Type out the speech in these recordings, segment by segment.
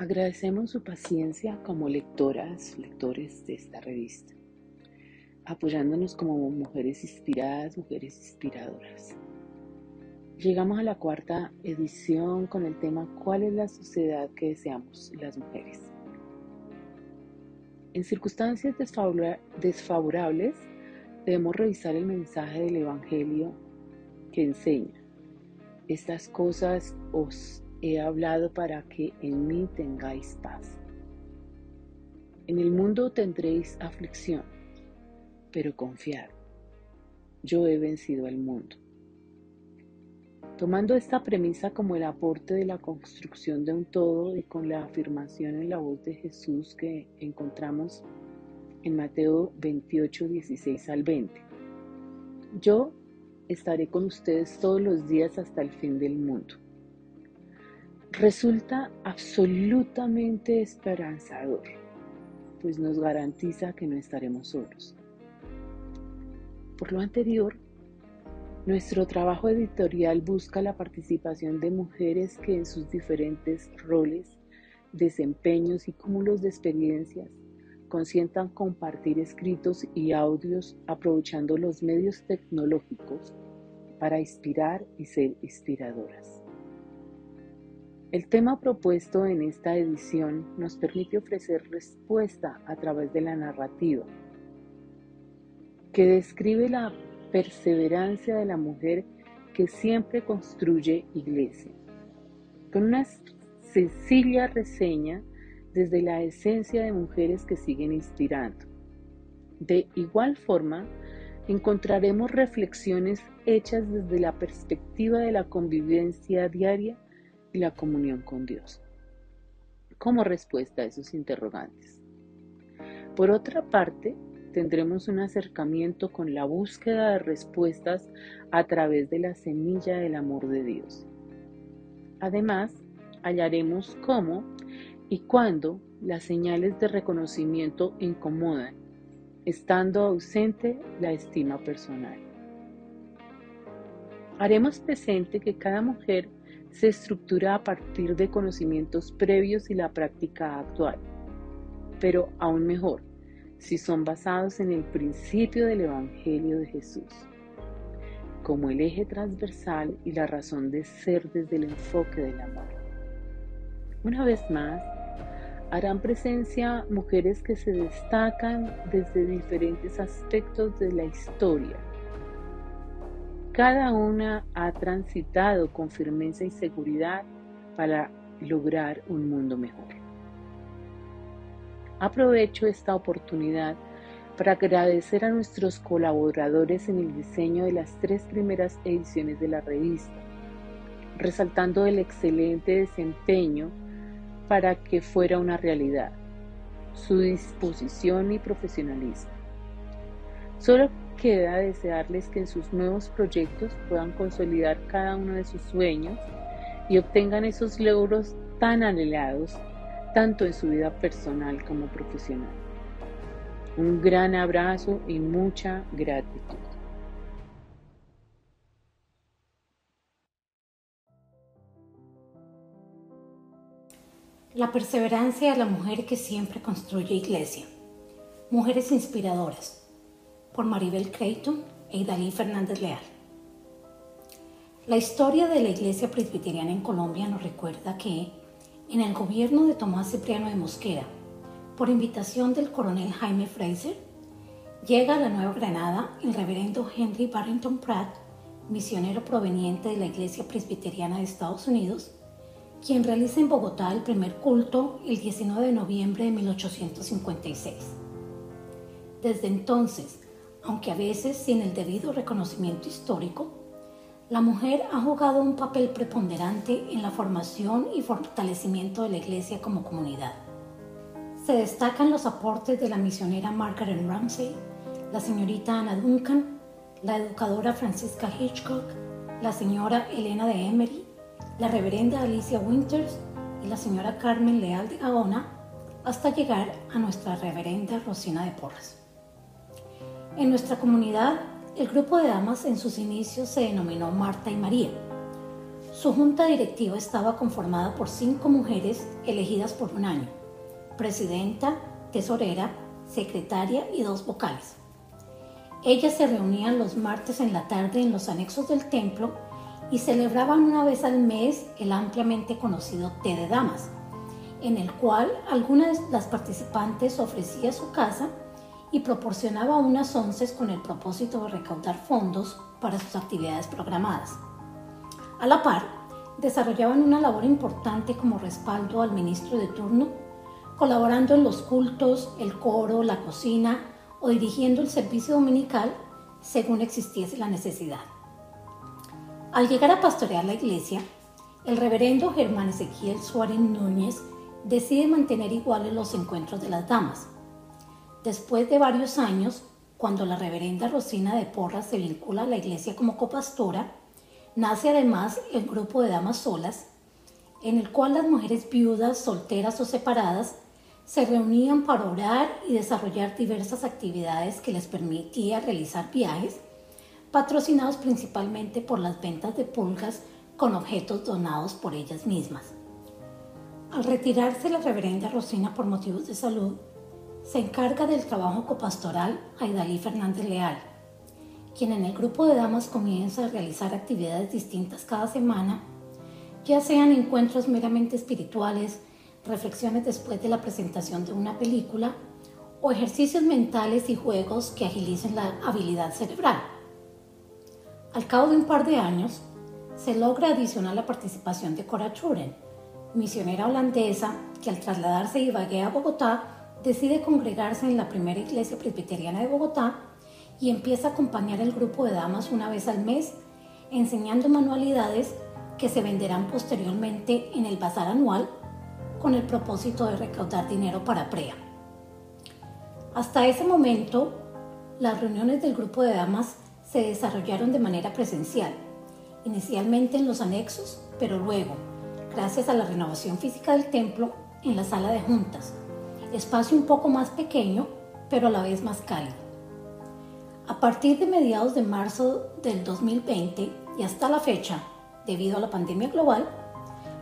Agradecemos su paciencia como lectoras, lectores de esta revista, apoyándonos como mujeres inspiradas, mujeres inspiradoras. Llegamos a la cuarta edición con el tema ¿Cuál es la sociedad que deseamos las mujeres? En circunstancias desfavorables debemos revisar el mensaje del Evangelio que enseña. Estas cosas os he hablado para que en mí tengáis paz. En el mundo tendréis aflicción, pero confiad, yo he vencido al mundo. Tomando esta premisa como el aporte de la construcción de un todo y con la afirmación en la voz de Jesús que encontramos en Mateo 28, 16 al 20. Yo estaré con ustedes todos los días hasta el fin del mundo resulta absolutamente esperanzador, pues nos garantiza que no estaremos solos. Por lo anterior, nuestro trabajo editorial busca la participación de mujeres que en sus diferentes roles, desempeños y cúmulos de experiencias consientan compartir escritos y audios aprovechando los medios tecnológicos para inspirar y ser inspiradoras. El tema propuesto en esta edición nos permite ofrecer respuesta a través de la narrativa, que describe la perseverancia de la mujer que siempre construye iglesia, con una sencilla reseña desde la esencia de mujeres que siguen inspirando. De igual forma, encontraremos reflexiones hechas desde la perspectiva de la convivencia diaria y la comunión con Dios. Como respuesta a esos interrogantes. Por otra parte, tendremos un acercamiento con la búsqueda de respuestas a través de la semilla del amor de Dios. Además, hallaremos cómo y cuándo las señales de reconocimiento incomodan, estando ausente la estima personal. Haremos presente que cada mujer se estructura a partir de conocimientos previos y la práctica actual. Pero aún mejor, si son basados en el principio del Evangelio de Jesús, como el eje transversal y la razón de ser desde el enfoque del amor. Una vez más, harán presencia mujeres que se destacan desde diferentes aspectos de la historia cada una ha transitado con firmeza y seguridad para lograr un mundo mejor. Aprovecho esta oportunidad para agradecer a nuestros colaboradores en el diseño de las tres primeras ediciones de la revista, resaltando el excelente desempeño para que fuera una realidad, su disposición y profesionalismo. Solo queda desearles que en sus nuevos proyectos puedan consolidar cada uno de sus sueños y obtengan esos logros tan anhelados, tanto en su vida personal como profesional. Un gran abrazo y mucha gratitud. La perseverancia de la mujer que siempre construye iglesia. Mujeres inspiradoras por Maribel Creighton e Idalí Fernández Leal. La historia de la Iglesia Presbiteriana en Colombia nos recuerda que, en el gobierno de Tomás Cipriano de Mosquera, por invitación del coronel Jaime Fraser, llega a la Nueva Granada el reverendo Henry Barrington Pratt, misionero proveniente de la Iglesia Presbiteriana de Estados Unidos, quien realiza en Bogotá el primer culto el 19 de noviembre de 1856. Desde entonces, aunque a veces sin el debido reconocimiento histórico, la mujer ha jugado un papel preponderante en la formación y fortalecimiento de la Iglesia como comunidad. Se destacan los aportes de la misionera Margaret Ramsey, la señorita Anna Duncan, la educadora Francisca Hitchcock, la señora Elena de Emery, la reverenda Alicia Winters y la señora Carmen Leal de Gaona, hasta llegar a nuestra reverenda Rosina de Porras. En nuestra comunidad, el grupo de damas en sus inicios se denominó Marta y María. Su junta directiva estaba conformada por cinco mujeres elegidas por un año, presidenta, tesorera, secretaria y dos vocales. Ellas se reunían los martes en la tarde en los anexos del templo y celebraban una vez al mes el ampliamente conocido té de damas, en el cual alguna de las participantes ofrecía su casa y proporcionaba unas onces con el propósito de recaudar fondos para sus actividades programadas. A la par, desarrollaban una labor importante como respaldo al ministro de turno, colaborando en los cultos, el coro, la cocina o dirigiendo el servicio dominical según existiese la necesidad. Al llegar a pastorear la iglesia, el reverendo Germán Ezequiel Suárez Núñez decide mantener iguales los encuentros de las damas. Después de varios años, cuando la reverenda Rosina de Porras se vincula a la iglesia como copastora, nace además el grupo de damas solas, en el cual las mujeres viudas, solteras o separadas se reunían para orar y desarrollar diversas actividades que les permitía realizar viajes, patrocinados principalmente por las ventas de pulgas con objetos donados por ellas mismas. Al retirarse la reverenda Rosina por motivos de salud, se encarga del trabajo copastoral a Idalí Fernández Leal, quien en el grupo de damas comienza a realizar actividades distintas cada semana, ya sean encuentros meramente espirituales, reflexiones después de la presentación de una película o ejercicios mentales y juegos que agilicen la habilidad cerebral. Al cabo de un par de años, se logra adicionar la participación de Cora Churen, misionera holandesa que al trasladarse de Ibagué a Bogotá decide congregarse en la primera iglesia presbiteriana de Bogotá y empieza a acompañar el grupo de damas una vez al mes, enseñando manualidades que se venderán posteriormente en el bazar anual con el propósito de recaudar dinero para PREA. Hasta ese momento, las reuniones del grupo de damas se desarrollaron de manera presencial, inicialmente en los anexos, pero luego, gracias a la renovación física del templo, en la sala de juntas, espacio un poco más pequeño, pero a la vez más cálido. A partir de mediados de marzo del 2020 y hasta la fecha, debido a la pandemia global,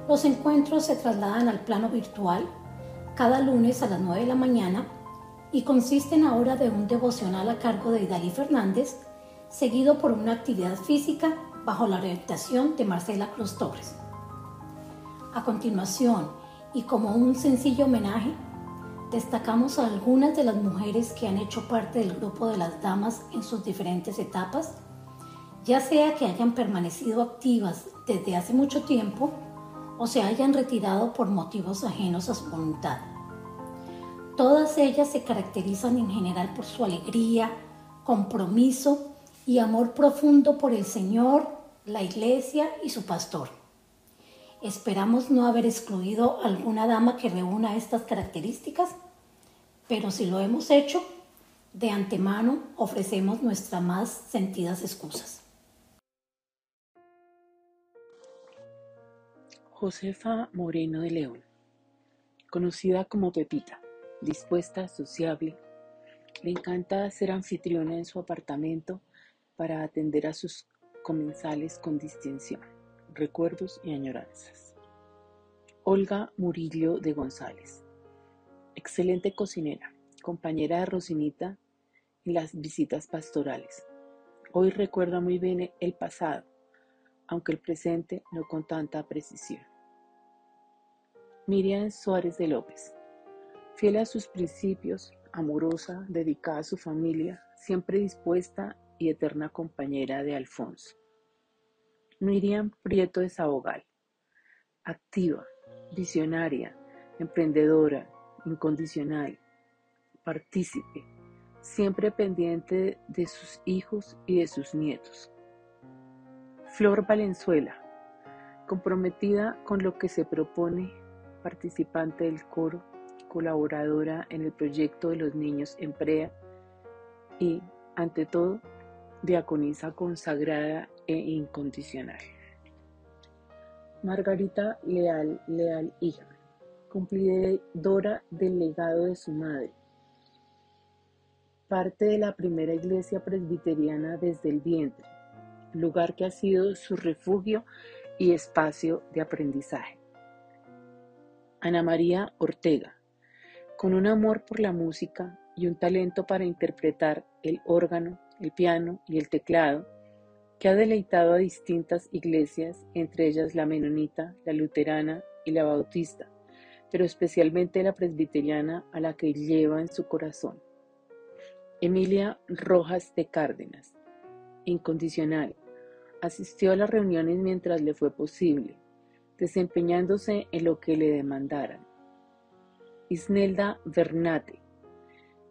los encuentros se trasladan al plano virtual cada lunes a las 9 de la mañana y consisten ahora de un devocional a cargo de Idalí Fernández, seguido por una actividad física bajo la orientación de Marcela Cruz Torres. A continuación, y como un sencillo homenaje, destacamos a algunas de las mujeres que han hecho parte del grupo de las damas en sus diferentes etapas, ya sea que hayan permanecido activas desde hace mucho tiempo o se hayan retirado por motivos ajenos a su voluntad. Todas ellas se caracterizan en general por su alegría, compromiso y amor profundo por el Señor, la Iglesia y su pastor. Esperamos no haber excluido alguna dama que reúna estas características, pero si lo hemos hecho, de antemano ofrecemos nuestras más sentidas excusas. Josefa Moreno de León, conocida como Pepita, dispuesta, sociable, le encanta ser anfitriona en su apartamento para atender a sus comensales con distinción, recuerdos y añoranzas. Olga Murillo de González, excelente cocinera, compañera de Rosinita en las visitas pastorales. Hoy recuerda muy bien el pasado, aunque el presente no con tanta precisión. Miriam Suárez de López, fiel a sus principios, amorosa, dedicada a su familia, siempre dispuesta y eterna compañera de Alfonso. Miriam Prieto de Sabogal, activa, visionaria, emprendedora, incondicional, partícipe, siempre pendiente de sus hijos y de sus nietos. Flor Valenzuela, comprometida con lo que se propone participante del coro, colaboradora en el proyecto de los niños en PREA y, ante todo, diaconisa consagrada e incondicional. Margarita Leal, Leal hija, cumplidora del legado de su madre, parte de la primera iglesia presbiteriana desde el vientre, lugar que ha sido su refugio y espacio de aprendizaje. Ana María Ortega, con un amor por la música y un talento para interpretar el órgano, el piano y el teclado, que ha deleitado a distintas iglesias, entre ellas la menonita, la luterana y la bautista, pero especialmente la presbiteriana a la que lleva en su corazón. Emilia Rojas de Cárdenas, incondicional, asistió a las reuniones mientras le fue posible, desempeñándose en lo que le demandaran. Isnelda Bernate,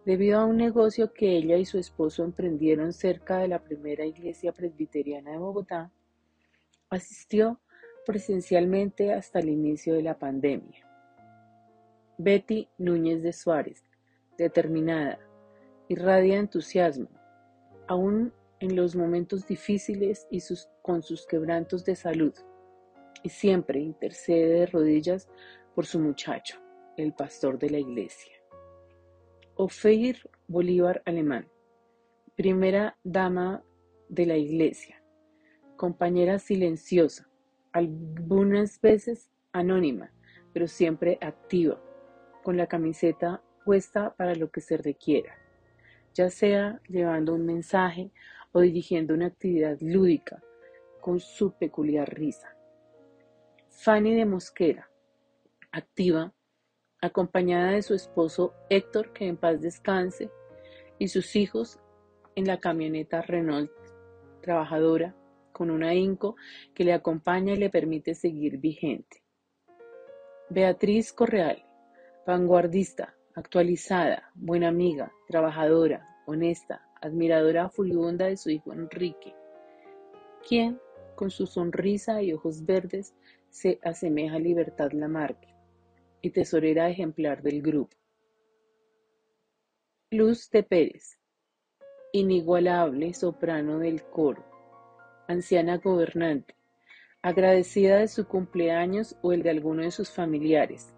debido a un negocio que ella y su esposo emprendieron cerca de la primera iglesia presbiteriana de Bogotá, asistió presencialmente hasta el inicio de la pandemia. Betty Núñez de Suárez, determinada, irradia entusiasmo, aún en los momentos difíciles y con sus quebrantos de salud, y siempre intercede de rodillas por su muchacho, el pastor de la iglesia. Ophir Bolívar Alemán, primera dama de la Iglesia, compañera silenciosa, algunas veces anónima, pero siempre activa, con la camiseta puesta para lo que se requiera, ya sea llevando un mensaje o dirigiendo una actividad lúdica con su peculiar risa. Fanny de Mosquera, activa, acompañada de su esposo Héctor, que en paz descanse, y sus hijos en la camioneta Renault trabajadora con una Inco que le acompaña y le permite seguir vigente. Beatriz Correal, vanguardista, actualizada, buena amiga, trabajadora, honesta, admiradora furibunda de su hijo Enrique, quien, con su sonrisa y ojos verdes, se asemeja a Libertad Lamarque y tesorera ejemplar del grupo. Luz de Pérez, inigualable soprano del coro, anciana gobernante, agradecida de su cumpleaños o el de alguno de sus familiares,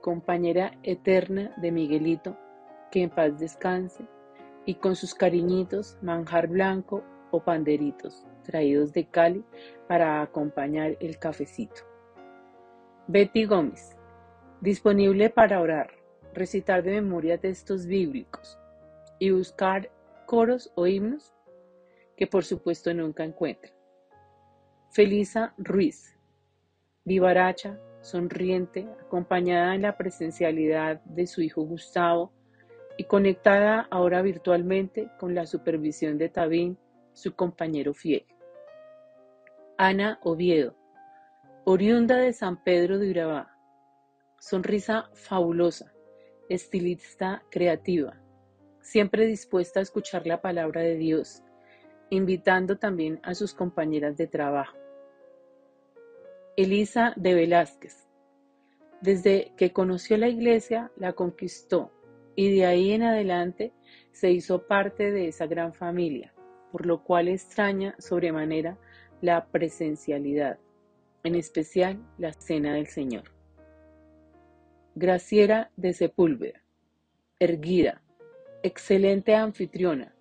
compañera eterna de Miguelito, que en paz descanse, y con sus cariñitos manjar blanco o panderitos traídos de Cali para acompañar el cafecito. Betty Gómez, disponible para orar, recitar de memoria textos bíblicos y buscar coros o himnos que por supuesto nunca encuentra. Felisa Ruiz, vivaracha, sonriente, acompañada en la presencialidad de su hijo Gustavo y conectada ahora virtualmente con la supervisión de Tabín, su compañero fiel. Ana Oviedo, oriunda de San Pedro de Urabá, Sonrisa fabulosa, estilista creativa, siempre dispuesta a escuchar la palabra de Dios, invitando también a sus compañeras de trabajo. Elisa de Velázquez. Desde que conoció la iglesia, la conquistó y de ahí en adelante se hizo parte de esa gran familia, por lo cual extraña sobremanera la presencialidad, en especial la cena del Señor. Graciera de Sepúlveda, erguida, excelente anfitriona,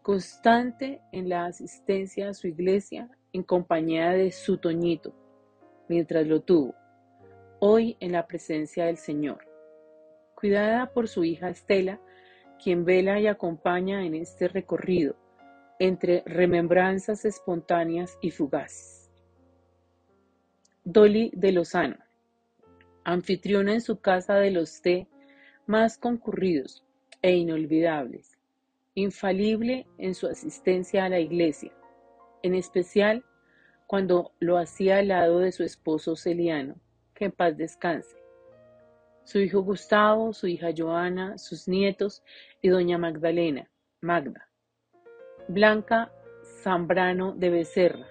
constante en la asistencia a su iglesia en compañía de su Toñito, mientras lo tuvo, hoy en la presencia del Señor, cuidada por su hija Estela, quien vela y acompaña en este recorrido entre remembranzas espontáneas y fugaces. Dolly de Lozano, anfitriona en su casa de los té más concurridos e inolvidables, infalible en su asistencia a la iglesia, en especial cuando lo hacía al lado de su esposo Celiano, que en paz descanse, su hijo Gustavo, su hija Joana, sus nietos y doña Magdalena, Magda. Blanca Zambrano de Becerra,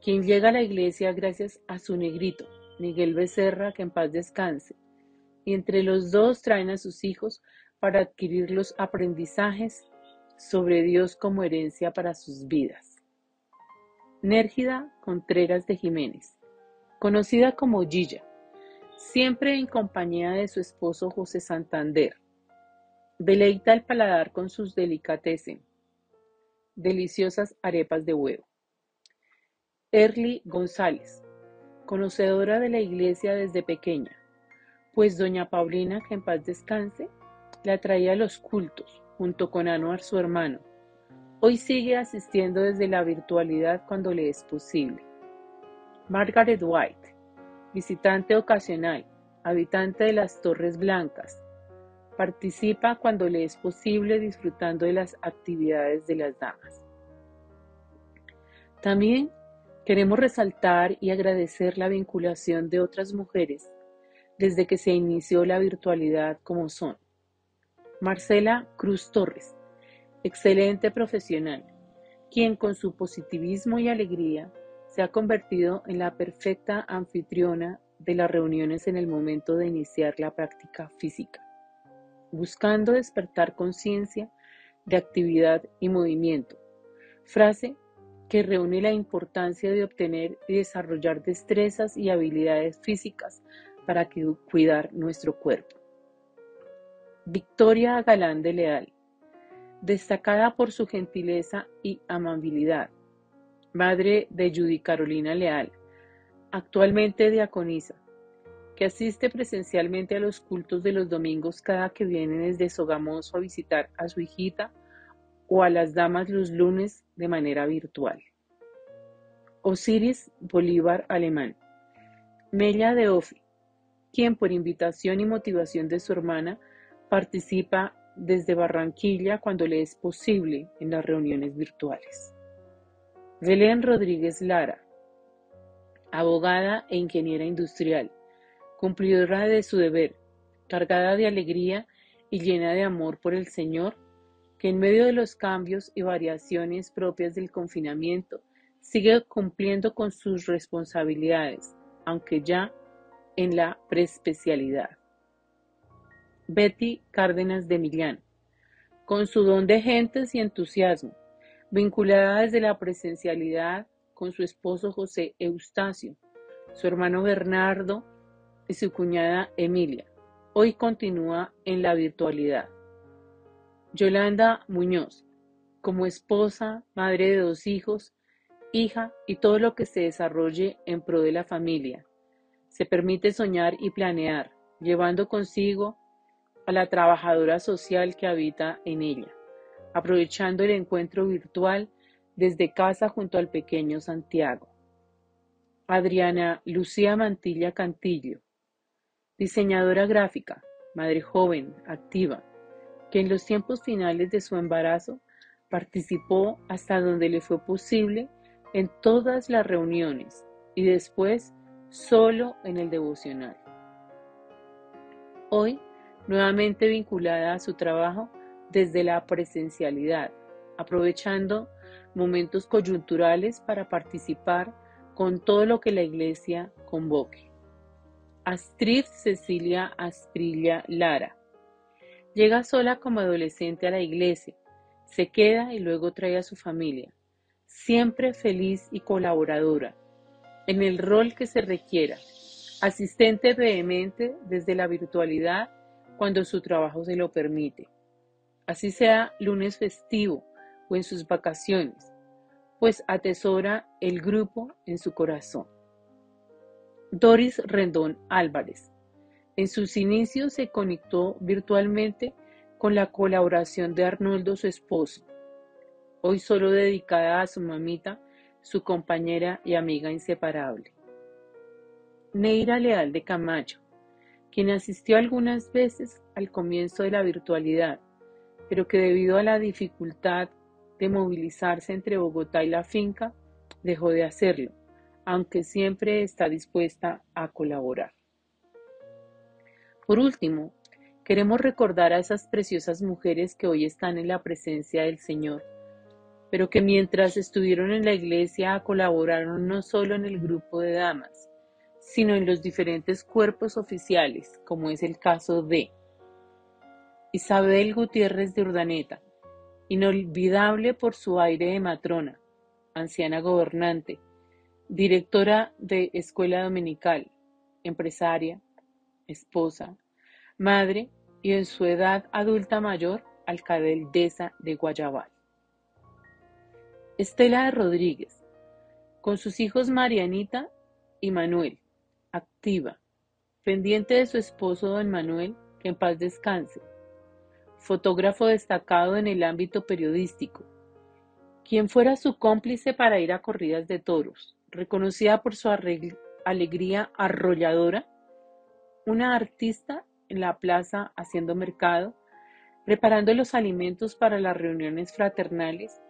quien llega a la iglesia gracias a su negrito, Miguel Becerra, que en paz descanse, y entre los dos traen a sus hijos para adquirir los aprendizajes sobre Dios como herencia para sus vidas. Nérgida Contreras de Jiménez, conocida como Gilla, siempre en compañía de su esposo José Santander. Deleita el paladar con sus delicatessen, deliciosas arepas de huevo. Erly González, conocedora de la iglesia desde pequeña, pues doña Paulina, que en paz descanse, la traía a los cultos, junto con Anuar su hermano. Hoy sigue asistiendo desde la virtualidad cuando le es posible. Margaret White, visitante ocasional, habitante de las Torres Blancas, participa cuando le es posible disfrutando de las actividades de las damas. También queremos resaltar y agradecer la vinculación de otras mujeres desde que se inició la virtualidad como son. Marcela Cruz Torres, excelente profesional, quien con su positivismo y alegría se ha convertido en la perfecta anfitriona de las reuniones en el momento de iniciar la práctica física, buscando despertar conciencia de actividad y movimiento, frase que reúne la importancia de obtener y desarrollar destrezas y habilidades físicas para cuidar nuestro cuerpo. Victoria Galán de Leal, destacada por su gentileza y amabilidad, madre de Judy Carolina Leal, actualmente diaconisa, que asiste presencialmente a los cultos de los domingos cada que viene desde Sogamoso a visitar a su hijita o a las damas los lunes de manera virtual. Osiris Bolívar Alemán. Mella de Ofi, quien por invitación y motivación de su hermana participa desde Barranquilla cuando le es posible en las reuniones virtuales. Belén Rodríguez Lara, abogada e ingeniera industrial, cumplidora de su deber, cargada de alegría y llena de amor por el Señor, que en medio de los cambios y variaciones propias del confinamiento sigue cumpliendo con sus responsabilidades, aunque ya en la preespecialidad. Betty Cárdenas de Millán, con su don de gentes y entusiasmo, vinculada desde la presencialidad con su esposo José Eustacio, su hermano Bernardo y su cuñada Emilia. Hoy continúa en la virtualidad. Yolanda Muñoz, como esposa, madre de dos hijos, hija y todo lo que se desarrolle en pro de la familia. Se permite soñar y planear, llevando consigo a la trabajadora social que habita en ella, aprovechando el encuentro virtual desde casa junto al pequeño Santiago. Adriana Lucía Mantilla Cantillo, diseñadora gráfica, madre joven, activa, que en los tiempos finales de su embarazo participó hasta donde le fue posible en todas las reuniones y después solo en el devocional. Hoy nuevamente vinculada a su trabajo desde la presencialidad, aprovechando momentos coyunturales para participar con todo lo que la Iglesia convoque. Astrid Cecilia Asprilla Lara. Llega sola como adolescente a la iglesia, se queda y luego trae a su familia, siempre feliz y colaboradora, en el rol que se requiera, asistente vehemente desde la virtualidad cuando su trabajo se lo permite. Así sea lunes festivo o en sus vacaciones, pues atesora el grupo en su corazón. Doris Rendón Álvarez. En sus inicios se conectó virtualmente con la colaboración de Arnoldo, su esposo, hoy solo dedicada a su mamita, su compañera y amiga inseparable. Neira Leal de Camacho quien asistió algunas veces al comienzo de la virtualidad, pero que debido a la dificultad de movilizarse entre Bogotá y la finca, dejó de hacerlo, aunque siempre está dispuesta a colaborar. Por último, queremos recordar a esas preciosas mujeres que hoy están en la presencia del Señor, pero que mientras estuvieron en la iglesia colaboraron no solo en el grupo de damas, sino en los diferentes cuerpos oficiales, como es el caso de Isabel Gutiérrez de Urdaneta, inolvidable por su aire de matrona, anciana gobernante, directora de escuela dominical, empresaria, esposa, madre y en su edad adulta mayor, alcaldesa de Guayabal. Estela Rodríguez, con sus hijos Marianita y Manuel, activa, pendiente de su esposo don Manuel, que en paz descanse, fotógrafo destacado en el ámbito periodístico, quien fuera su cómplice para ir a corridas de toros, reconocida por su alegría arrolladora, una artista en la plaza haciendo mercado, preparando los alimentos para las reuniones fraternales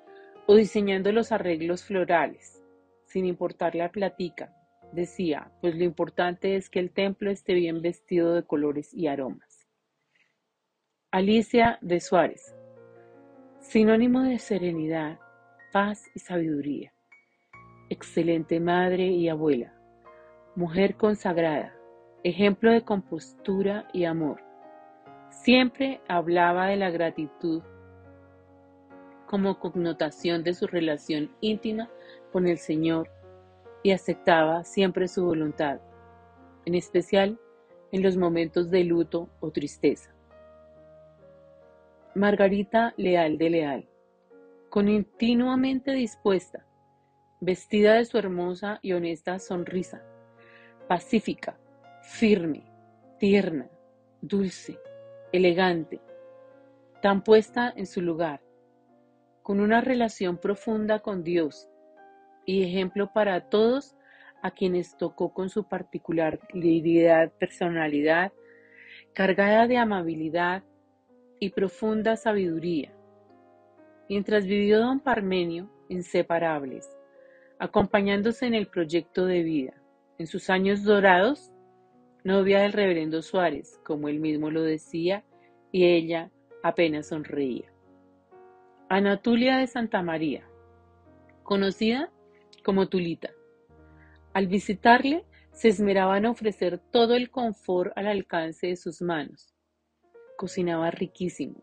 o diseñando los arreglos florales, sin importar la platica, decía, pues lo importante es que el templo esté bien vestido de colores y aromas. Alicia de Suárez, sinónimo de serenidad, paz y sabiduría. Excelente madre y abuela, mujer consagrada, ejemplo de compostura y amor. Siempre hablaba de la gratitud como connotación de su relación íntima con el Señor y aceptaba siempre su voluntad, en especial en los momentos de luto o tristeza. Margarita Leal de Leal, continuamente dispuesta, vestida de su hermosa y honesta sonrisa, pacífica, firme, tierna, dulce, elegante, tan puesta en su lugar, con una relación profunda con Dios y ejemplo para todos a quienes tocó con su particular personalidad, cargada de amabilidad y profunda sabiduría. Mientras vivió don Parmenio, inseparables, acompañándose en el proyecto de vida. En sus años dorados, novia del reverendo Suárez, como él mismo lo decía, y ella apenas sonreía. Anatulia de Santa María, conocida como Tulita. Al visitarle, se esmeraba en ofrecer todo el confort al alcance de sus manos. Cocinaba riquísimo.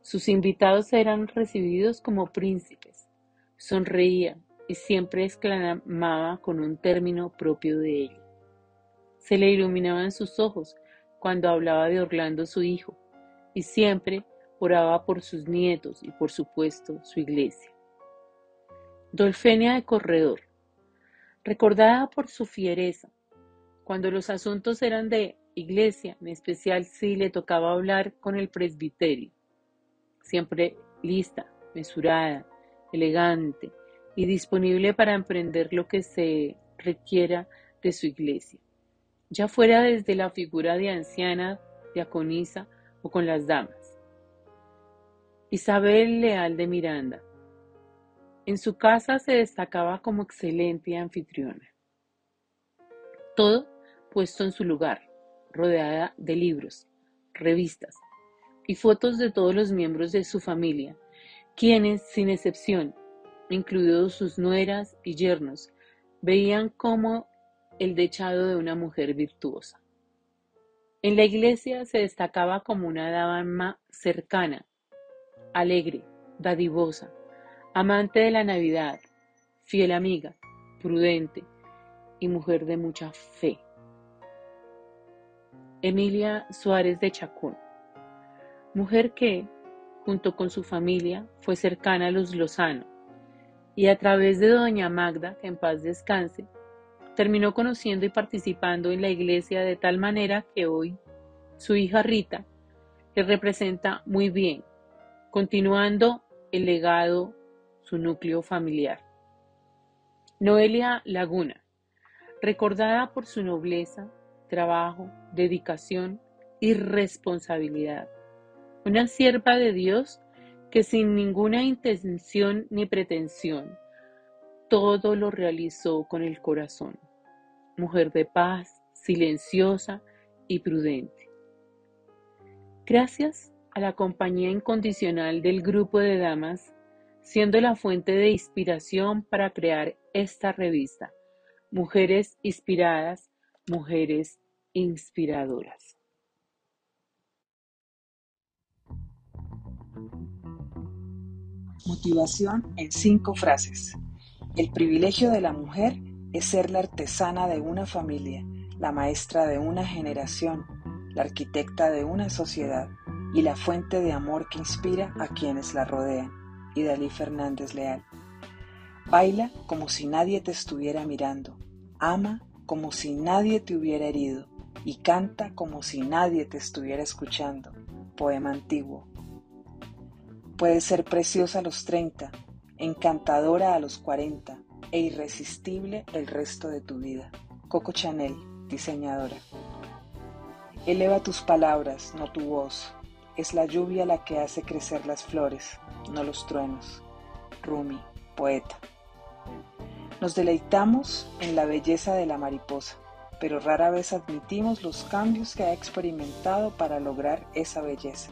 Sus invitados eran recibidos como príncipes. Sonreía y siempre exclamaba con un término propio de ella. Se le iluminaban sus ojos cuando hablaba de Orlando su hijo, y siempre oraba por sus nietos y por supuesto su iglesia. Dolfenia de Corredor, recordada por su fiereza, cuando los asuntos eran de iglesia, en especial si le tocaba hablar con el presbiterio, siempre lista, mesurada, elegante y disponible para emprender lo que se requiera de su iglesia ya fuera desde la figura de anciana, diaconisa o con las damas. Isabel Leal de Miranda. En su casa se destacaba como excelente anfitriona. Todo puesto en su lugar, rodeada de libros, revistas y fotos de todos los miembros de su familia, quienes, sin excepción, incluidos sus nueras y yernos, veían cómo el dechado de una mujer virtuosa. En la iglesia se destacaba como una dama cercana, alegre, dadivosa, amante de la Navidad, fiel amiga, prudente y mujer de mucha fe. Emilia Suárez de Chacón, mujer que, junto con su familia, fue cercana a los Lozano, y a través de doña Magda, que en paz descanse, terminó conociendo y participando en la iglesia de tal manera que hoy su hija Rita le representa muy bien, continuando el legado, su núcleo familiar. Noelia Laguna, recordada por su nobleza, trabajo, dedicación y responsabilidad. Una sierva de Dios que sin ninguna intención ni pretensión, todo lo realizó con el corazón mujer de paz, silenciosa y prudente. Gracias a la compañía incondicional del grupo de damas, siendo la fuente de inspiración para crear esta revista, Mujeres Inspiradas, Mujeres Inspiradoras. Motivación en cinco frases. El privilegio de la mujer es ser la artesana de una familia, la maestra de una generación, la arquitecta de una sociedad y la fuente de amor que inspira a quienes la rodean. Y Dalí Fernández Leal. Baila como si nadie te estuviera mirando. Ama como si nadie te hubiera herido. Y canta como si nadie te estuviera escuchando. Poema antiguo. Puedes ser preciosa a los 30, encantadora a los 40 e irresistible el resto de tu vida. Coco Chanel, diseñadora. Eleva tus palabras, no tu voz. Es la lluvia la que hace crecer las flores, no los truenos. Rumi, poeta. Nos deleitamos en la belleza de la mariposa, pero rara vez admitimos los cambios que ha experimentado para lograr esa belleza.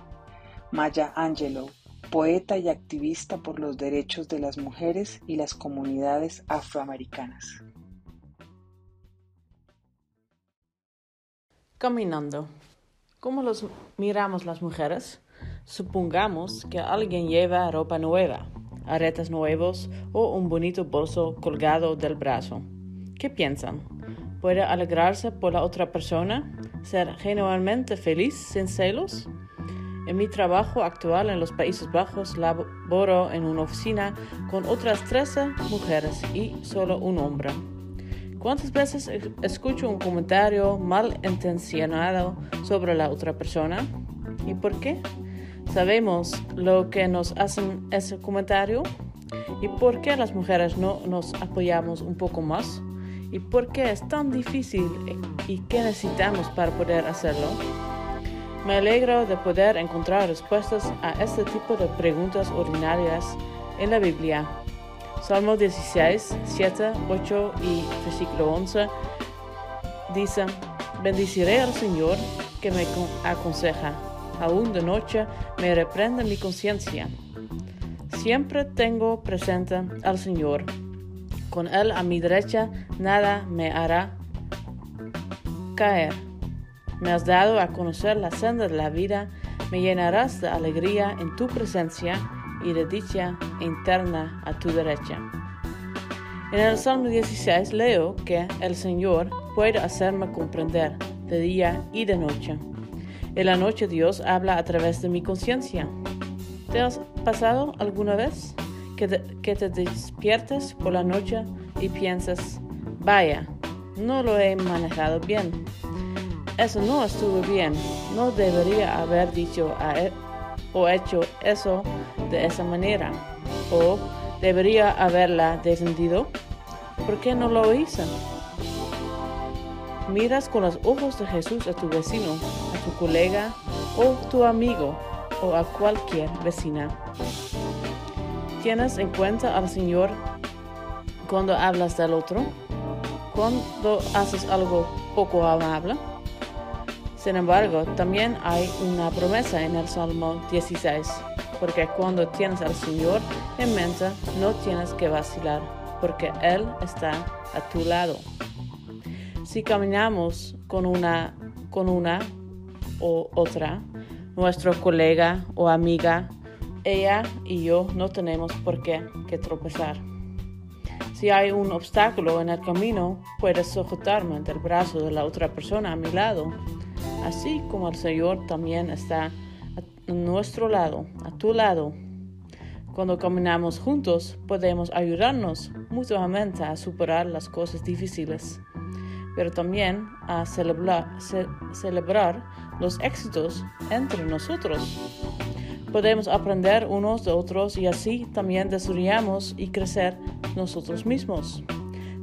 Maya Angelou, poeta y activista por los derechos de las mujeres y las comunidades afroamericanas. Caminando. ¿Cómo los miramos las mujeres? Supongamos que alguien lleva ropa nueva, aretes nuevos o un bonito bolso colgado del brazo. ¿Qué piensan? ¿Puede alegrarse por la otra persona? ¿Ser genuinamente feliz sin celos? En mi trabajo actual en los Países Bajos laboro en una oficina con otras 13 mujeres y solo un hombre. ¿Cuántas veces escucho un comentario mal intencionado sobre la otra persona? ¿Y por qué? ¿Sabemos lo que nos hacen ese comentario? ¿Y por qué las mujeres no nos apoyamos un poco más? ¿Y por qué es tan difícil y qué necesitamos para poder hacerlo? Me alegro de poder encontrar respuestas a este tipo de preguntas ordinarias en la Biblia Salmo 16, 7, 8 y versículo 11 dice, bendiciré al Señor que me aconseja, aún de noche me reprende mi conciencia. Siempre tengo presente al Señor, con Él a mi derecha nada me hará caer. Me has dado a conocer la senda de la vida, me llenarás de alegría en tu presencia y de dicha interna a tu derecha. En el Salmo 16 leo que el Señor puede hacerme comprender de día y de noche. En la noche Dios habla a través de mi conciencia. ¿Te has pasado alguna vez que te, que te despiertes por la noche y piensas, vaya, no lo he manejado bien? Eso no estuvo bien, no debería haber dicho él o hecho eso de esa manera. O debería haberla defendido. ¿Por qué no lo hizo? Miras con los ojos de Jesús a tu vecino, a tu colega o tu amigo o a cualquier vecina. ¿Tienes en cuenta al Señor cuando hablas del otro? Cuando haces algo poco amable? Sin embargo, también hay una promesa en el Salmo 16, porque cuando tienes al Señor en mente, no tienes que vacilar, porque Él está a tu lado. Si caminamos con una, con una o otra, nuestro colega o amiga, ella y yo no tenemos por qué que tropezar. Si hay un obstáculo en el camino, puedes sujetarme del brazo de la otra persona a mi lado así como el Señor también está a nuestro lado, a tu lado. Cuando caminamos juntos, podemos ayudarnos mutuamente a superar las cosas difíciles, pero también a celebrar, los éxitos entre nosotros. Podemos aprender unos de otros y así también desarrollamos y crecer nosotros mismos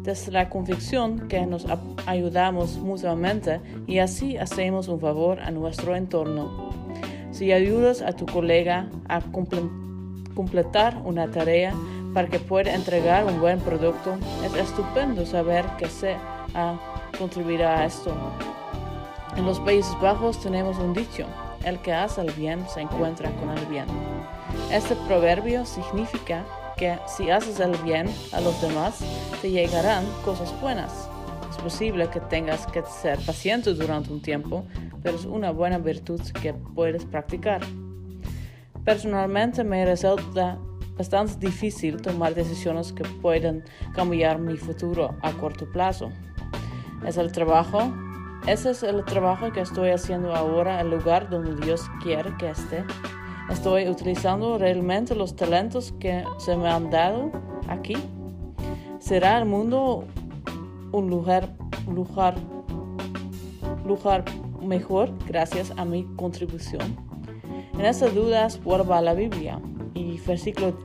desde la convicción que nos ayudamos mutuamente y así hacemos un favor a nuestro entorno. Si ayudas a tu colega a completar una tarea para que pueda entregar un buen producto, es estupendo saber que se contribuirá a esto. En los Países Bajos tenemos un dicho, el que hace el bien se encuentra con el bien. Este proverbio significa que si haces el bien a los demás, te llegarán cosas buenas. Es posible que tengas que ser paciente durante un tiempo, pero es una buena virtud que puedes practicar. Personalmente me resulta bastante difícil tomar decisiones que pueden cambiar mi futuro a corto plazo. Es el trabajo, ese es el trabajo que estoy haciendo ahora, el lugar donde Dios quiere que esté. Estoy utilizando realmente los talentos que se me han dado aquí. ¿Será el mundo un lugar, lugar, lugar mejor gracias a mi contribución? En esas dudas vuelvo a la Biblia y versículo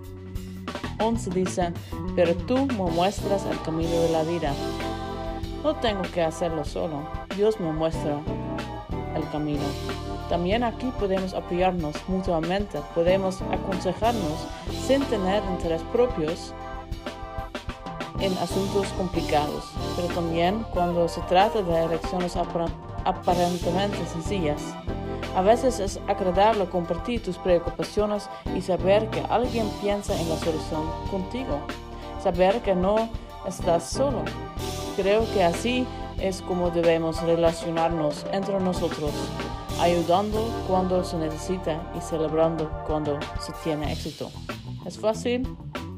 11 dice, pero tú me muestras el camino de la vida. No tengo que hacerlo solo, Dios me muestra el camino. También aquí podemos apoyarnos mutuamente, podemos aconsejarnos sin tener interés propios en asuntos complicados, pero también cuando se trata de elecciones aparentemente sencillas. A veces es agradable compartir tus preocupaciones y saber que alguien piensa en la solución contigo, saber que no estás solo. Creo que así es como debemos relacionarnos entre nosotros, ayudando cuando se necesita y celebrando cuando se tiene éxito. ¿Es fácil?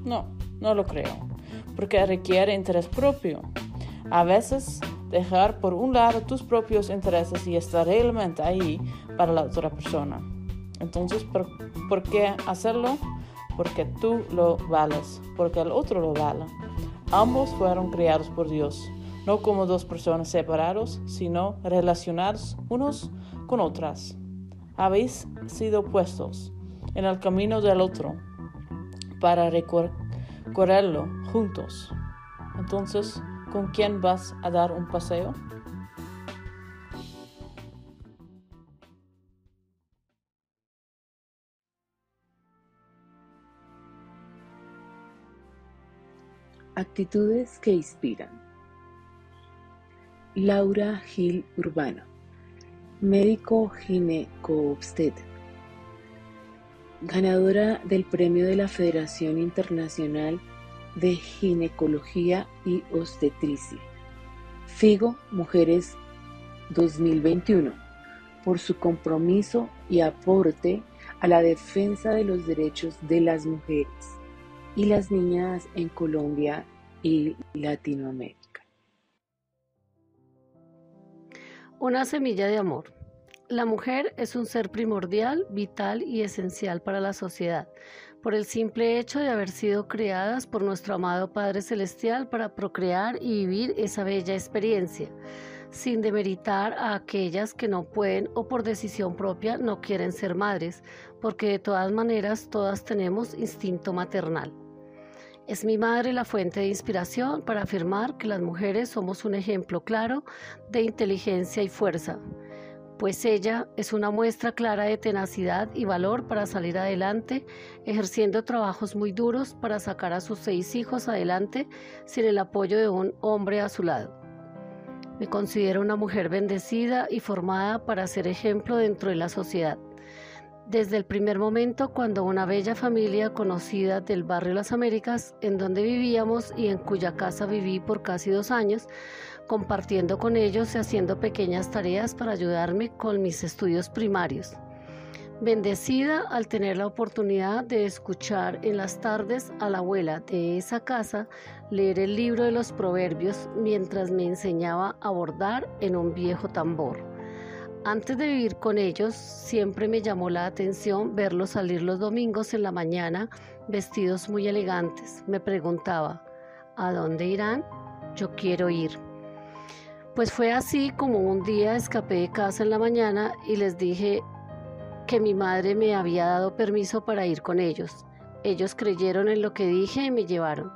No, no lo creo, porque requiere interés propio. A veces dejar por un lado tus propios intereses y estar realmente ahí para la otra persona. Entonces, ¿por, ¿por, qué hacerlo? Porque tú lo vales, porque el otro lo vale. Ambos fueron creados por Dios no como dos personas separados, sino relacionados unos con otras. Habéis sido puestos en el camino del otro para recorrerlo juntos. Entonces, ¿con quién vas a dar un paseo? Actitudes que inspiran. Laura Gil Urbano, médico ginecobstetra, ganadora del premio de la Federación Internacional de Ginecología y Obstetricia, FIGO Mujeres 2021, por su compromiso y aporte a la defensa de los derechos de las mujeres y las niñas en Colombia y Latinoamérica. Una semilla de amor. La mujer es un ser primordial, vital y esencial para la sociedad, por el simple hecho de haber sido creadas por nuestro amado Padre Celestial para procrear y vivir esa bella experiencia, sin demeritar a aquellas que no pueden o por decisión propia no quieren ser madres, porque de todas maneras todas tenemos instinto maternal. Es mi madre la fuente de inspiración para afirmar que las mujeres somos un ejemplo claro de inteligencia y fuerza, pues ella es una muestra clara de tenacidad y valor para salir adelante, ejerciendo trabajos muy duros para sacar a sus seis hijos adelante sin el apoyo de un hombre a su lado. Me considero una mujer bendecida y formada para ser ejemplo dentro de la sociedad desde el primer momento cuando una bella familia conocida del barrio Las Américas, en donde vivíamos y en cuya casa viví por casi dos años, compartiendo con ellos y haciendo pequeñas tareas para ayudarme con mis estudios primarios. Bendecida al tener la oportunidad de escuchar en las tardes a la abuela de esa casa leer el libro de los proverbios mientras me enseñaba a bordar en un viejo tambor. Antes de vivir con ellos, siempre me llamó la atención verlos salir los domingos en la mañana vestidos muy elegantes. Me preguntaba, ¿a dónde irán? Yo quiero ir. Pues fue así como un día escapé de casa en la mañana y les dije que mi madre me había dado permiso para ir con ellos. Ellos creyeron en lo que dije y me llevaron.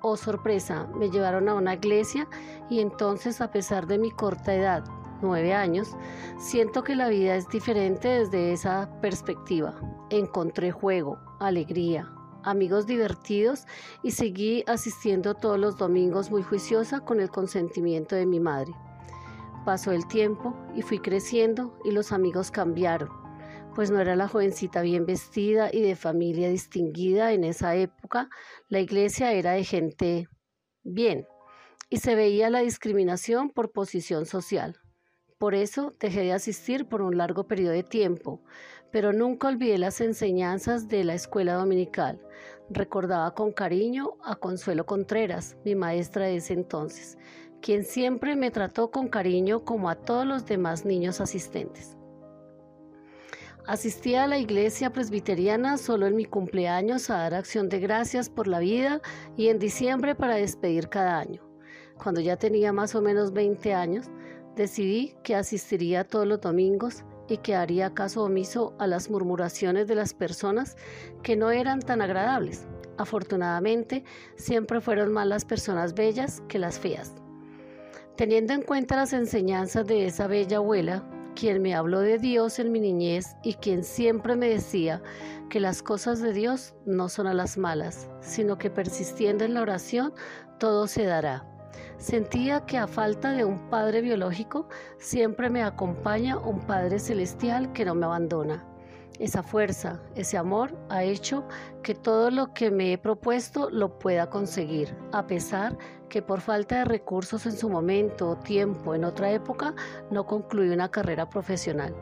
Oh sorpresa, me llevaron a una iglesia y entonces a pesar de mi corta edad, nueve años, siento que la vida es diferente desde esa perspectiva. Encontré juego, alegría, amigos divertidos y seguí asistiendo todos los domingos muy juiciosa con el consentimiento de mi madre. Pasó el tiempo y fui creciendo y los amigos cambiaron, pues no era la jovencita bien vestida y de familia distinguida en esa época, la iglesia era de gente bien y se veía la discriminación por posición social. Por eso dejé de asistir por un largo periodo de tiempo, pero nunca olvidé las enseñanzas de la escuela dominical. Recordaba con cariño a Consuelo Contreras, mi maestra de ese entonces, quien siempre me trató con cariño como a todos los demás niños asistentes. Asistía a la iglesia presbiteriana solo en mi cumpleaños a dar acción de gracias por la vida y en diciembre para despedir cada año. Cuando ya tenía más o menos 20 años, decidí que asistiría todos los domingos y que haría caso omiso a las murmuraciones de las personas que no eran tan agradables. Afortunadamente, siempre fueron más las personas bellas que las feas. Teniendo en cuenta las enseñanzas de esa bella abuela, quien me habló de Dios en mi niñez y quien siempre me decía que las cosas de Dios no son a las malas, sino que persistiendo en la oración todo se dará. Sentía que a falta de un padre biológico, siempre me acompaña un Padre celestial que no me abandona. Esa fuerza, ese amor ha hecho que todo lo que me he propuesto lo pueda conseguir, a pesar que por falta de recursos en su momento o tiempo en otra época no concluí una carrera profesional.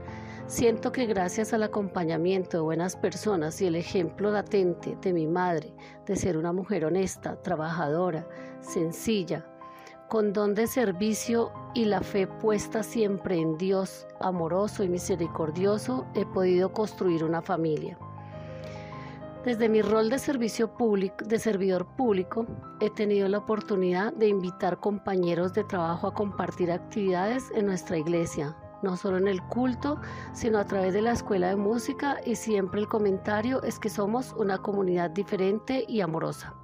Siento que gracias al acompañamiento de buenas personas y el ejemplo latente de mi madre de ser una mujer honesta, trabajadora, sencilla, con don de servicio y la fe puesta siempre en Dios, amoroso y misericordioso, he podido construir una familia. Desde mi rol de servicio público, de servidor público, he tenido la oportunidad de invitar compañeros de trabajo a compartir actividades en nuestra iglesia, no solo en el culto, sino a través de la escuela de música y siempre el comentario es que somos una comunidad diferente y amorosa.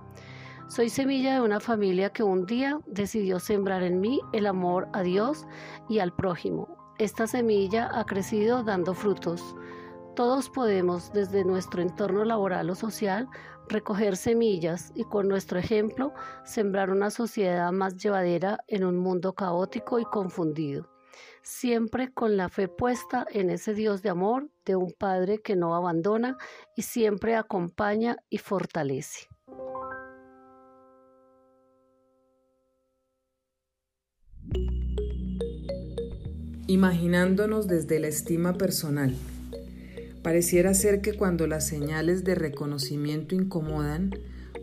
Soy semilla de una familia que un día decidió sembrar en mí el amor a Dios y al prójimo. Esta semilla ha crecido dando frutos. Todos podemos, desde nuestro entorno laboral o social, recoger semillas y con nuestro ejemplo sembrar una sociedad más llevadera en un mundo caótico y confundido. Siempre con la fe puesta en ese Dios de amor, de un Padre que no abandona y siempre acompaña y fortalece. Imaginándonos desde la estima personal. Pareciera ser que cuando las señales de reconocimiento incomodan,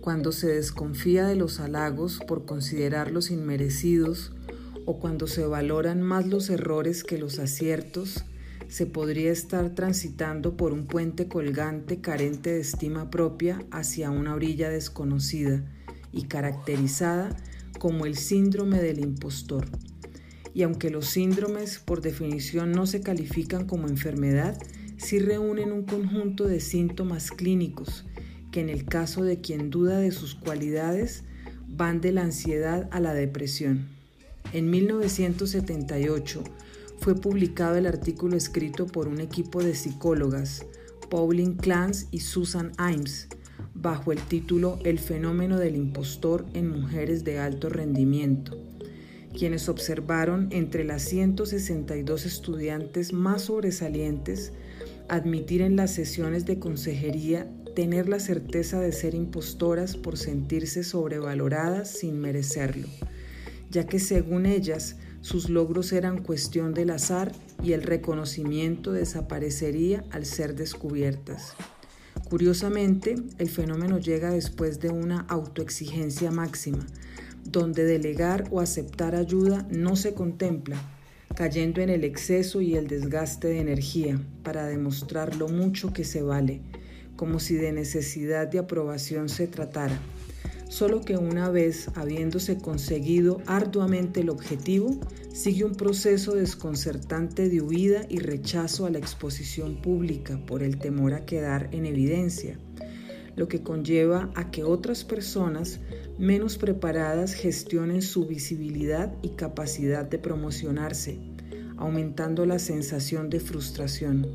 cuando se desconfía de los halagos por considerarlos inmerecidos, o cuando se valoran más los errores que los aciertos, se podría estar transitando por un puente colgante carente de estima propia hacia una orilla desconocida y caracterizada como el síndrome del impostor y aunque los síndromes por definición no se califican como enfermedad, sí reúnen un conjunto de síntomas clínicos que en el caso de quien duda de sus cualidades van de la ansiedad a la depresión. En 1978 fue publicado el artículo escrito por un equipo de psicólogas, Pauline Clance y Susan Imes, bajo el título El fenómeno del impostor en mujeres de alto rendimiento quienes observaron entre las 162 estudiantes más sobresalientes admitir en las sesiones de consejería tener la certeza de ser impostoras por sentirse sobrevaloradas sin merecerlo, ya que según ellas sus logros eran cuestión del azar y el reconocimiento desaparecería al ser descubiertas. Curiosamente, el fenómeno llega después de una autoexigencia máxima, donde delegar o aceptar ayuda no se contempla, cayendo en el exceso y el desgaste de energía para demostrar lo mucho que se vale, como si de necesidad de aprobación se tratara. Solo que una vez habiéndose conseguido arduamente el objetivo, sigue un proceso desconcertante de huida y rechazo a la exposición pública por el temor a quedar en evidencia, lo que conlleva a que otras personas menos preparadas gestionen su visibilidad y capacidad de promocionarse, aumentando la sensación de frustración.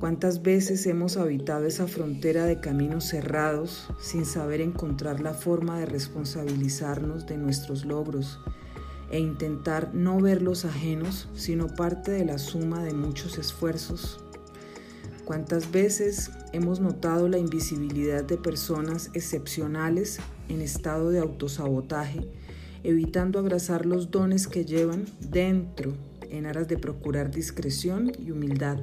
¿Cuántas veces hemos habitado esa frontera de caminos cerrados sin saber encontrar la forma de responsabilizarnos de nuestros logros e intentar no ver los ajenos, sino parte de la suma de muchos esfuerzos? ¿Cuántas veces hemos notado la invisibilidad de personas excepcionales en estado de autosabotaje, evitando abrazar los dones que llevan dentro en aras de procurar discreción y humildad.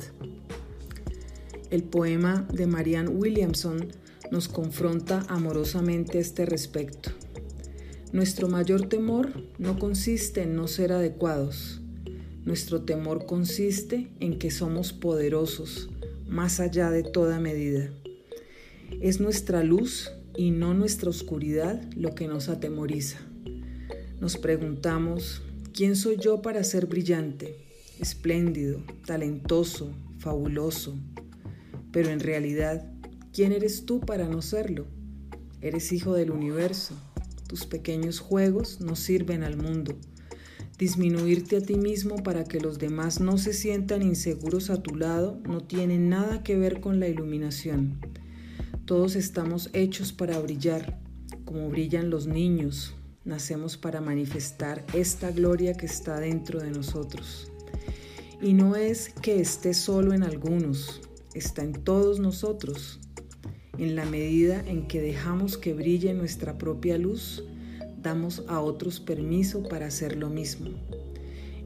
El poema de Marianne Williamson nos confronta amorosamente a este respecto. Nuestro mayor temor no consiste en no ser adecuados. Nuestro temor consiste en que somos poderosos, más allá de toda medida. Es nuestra luz y no nuestra oscuridad lo que nos atemoriza. Nos preguntamos, ¿quién soy yo para ser brillante, espléndido, talentoso, fabuloso? Pero en realidad, ¿quién eres tú para no serlo? Eres hijo del universo. Tus pequeños juegos no sirven al mundo. Disminuirte a ti mismo para que los demás no se sientan inseguros a tu lado no tiene nada que ver con la iluminación. Todos estamos hechos para brillar, como brillan los niños, nacemos para manifestar esta gloria que está dentro de nosotros. Y no es que esté solo en algunos, está en todos nosotros. En la medida en que dejamos que brille nuestra propia luz, damos a otros permiso para hacer lo mismo.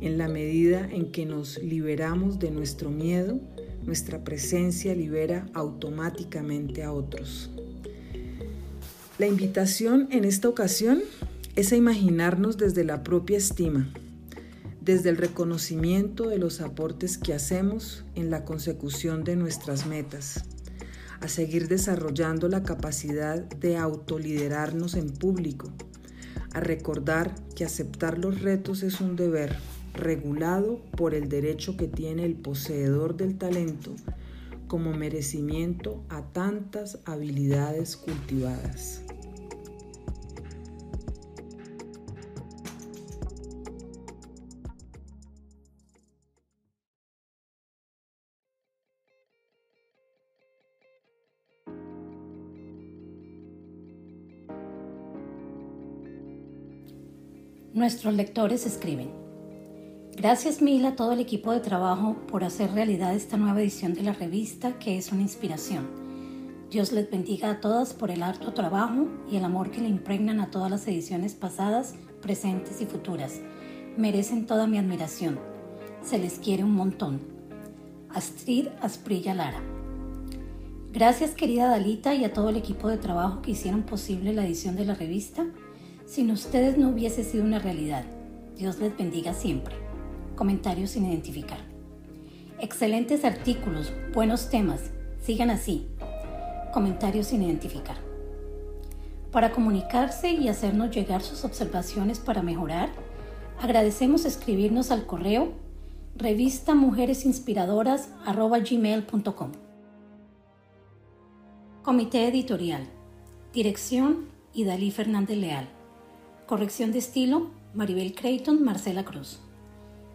En la medida en que nos liberamos de nuestro miedo, nuestra presencia libera automáticamente a otros. La invitación en esta ocasión es a imaginarnos desde la propia estima, desde el reconocimiento de los aportes que hacemos en la consecución de nuestras metas, a seguir desarrollando la capacidad de autoliderarnos en público, a recordar que aceptar los retos es un deber regulado por el derecho que tiene el poseedor del talento como merecimiento a tantas habilidades cultivadas. Nuestros lectores escriben. Gracias mil a todo el equipo de trabajo por hacer realidad esta nueva edición de la revista que es una inspiración. Dios les bendiga a todas por el harto trabajo y el amor que le impregnan a todas las ediciones pasadas, presentes y futuras. Merecen toda mi admiración. Se les quiere un montón. Astrid Asprilla Lara. Gracias querida Dalita y a todo el equipo de trabajo que hicieron posible la edición de la revista sin ustedes no hubiese sido una realidad. Dios les bendiga siempre. Comentarios sin identificar. Excelentes artículos, buenos temas. Sigan así. Comentarios sin identificar. Para comunicarse y hacernos llegar sus observaciones para mejorar, agradecemos escribirnos al correo revista mujeresinspiradoras.gmail.com Comité Editorial Dirección Idalí Fernández Leal Corrección de estilo, Maribel Creighton, Marcela Cruz.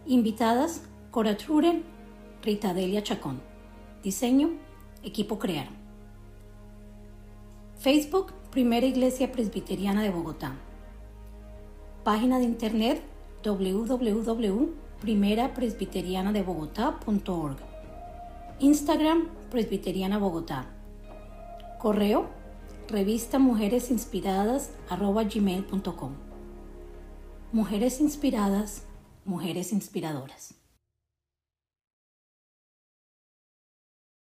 Invitadas, Cora Truren, Rita Delia Chacón. Diseño, Equipo Crear. Facebook, Primera Iglesia Presbiteriana de Bogotá. Página de internet www.primerapresbiterianadebogotá.org. Instagram, Presbiteriana Bogotá. Correo, revista Mujeres Inspiradas gmail.com. Mujeres inspiradas, mujeres inspiradoras.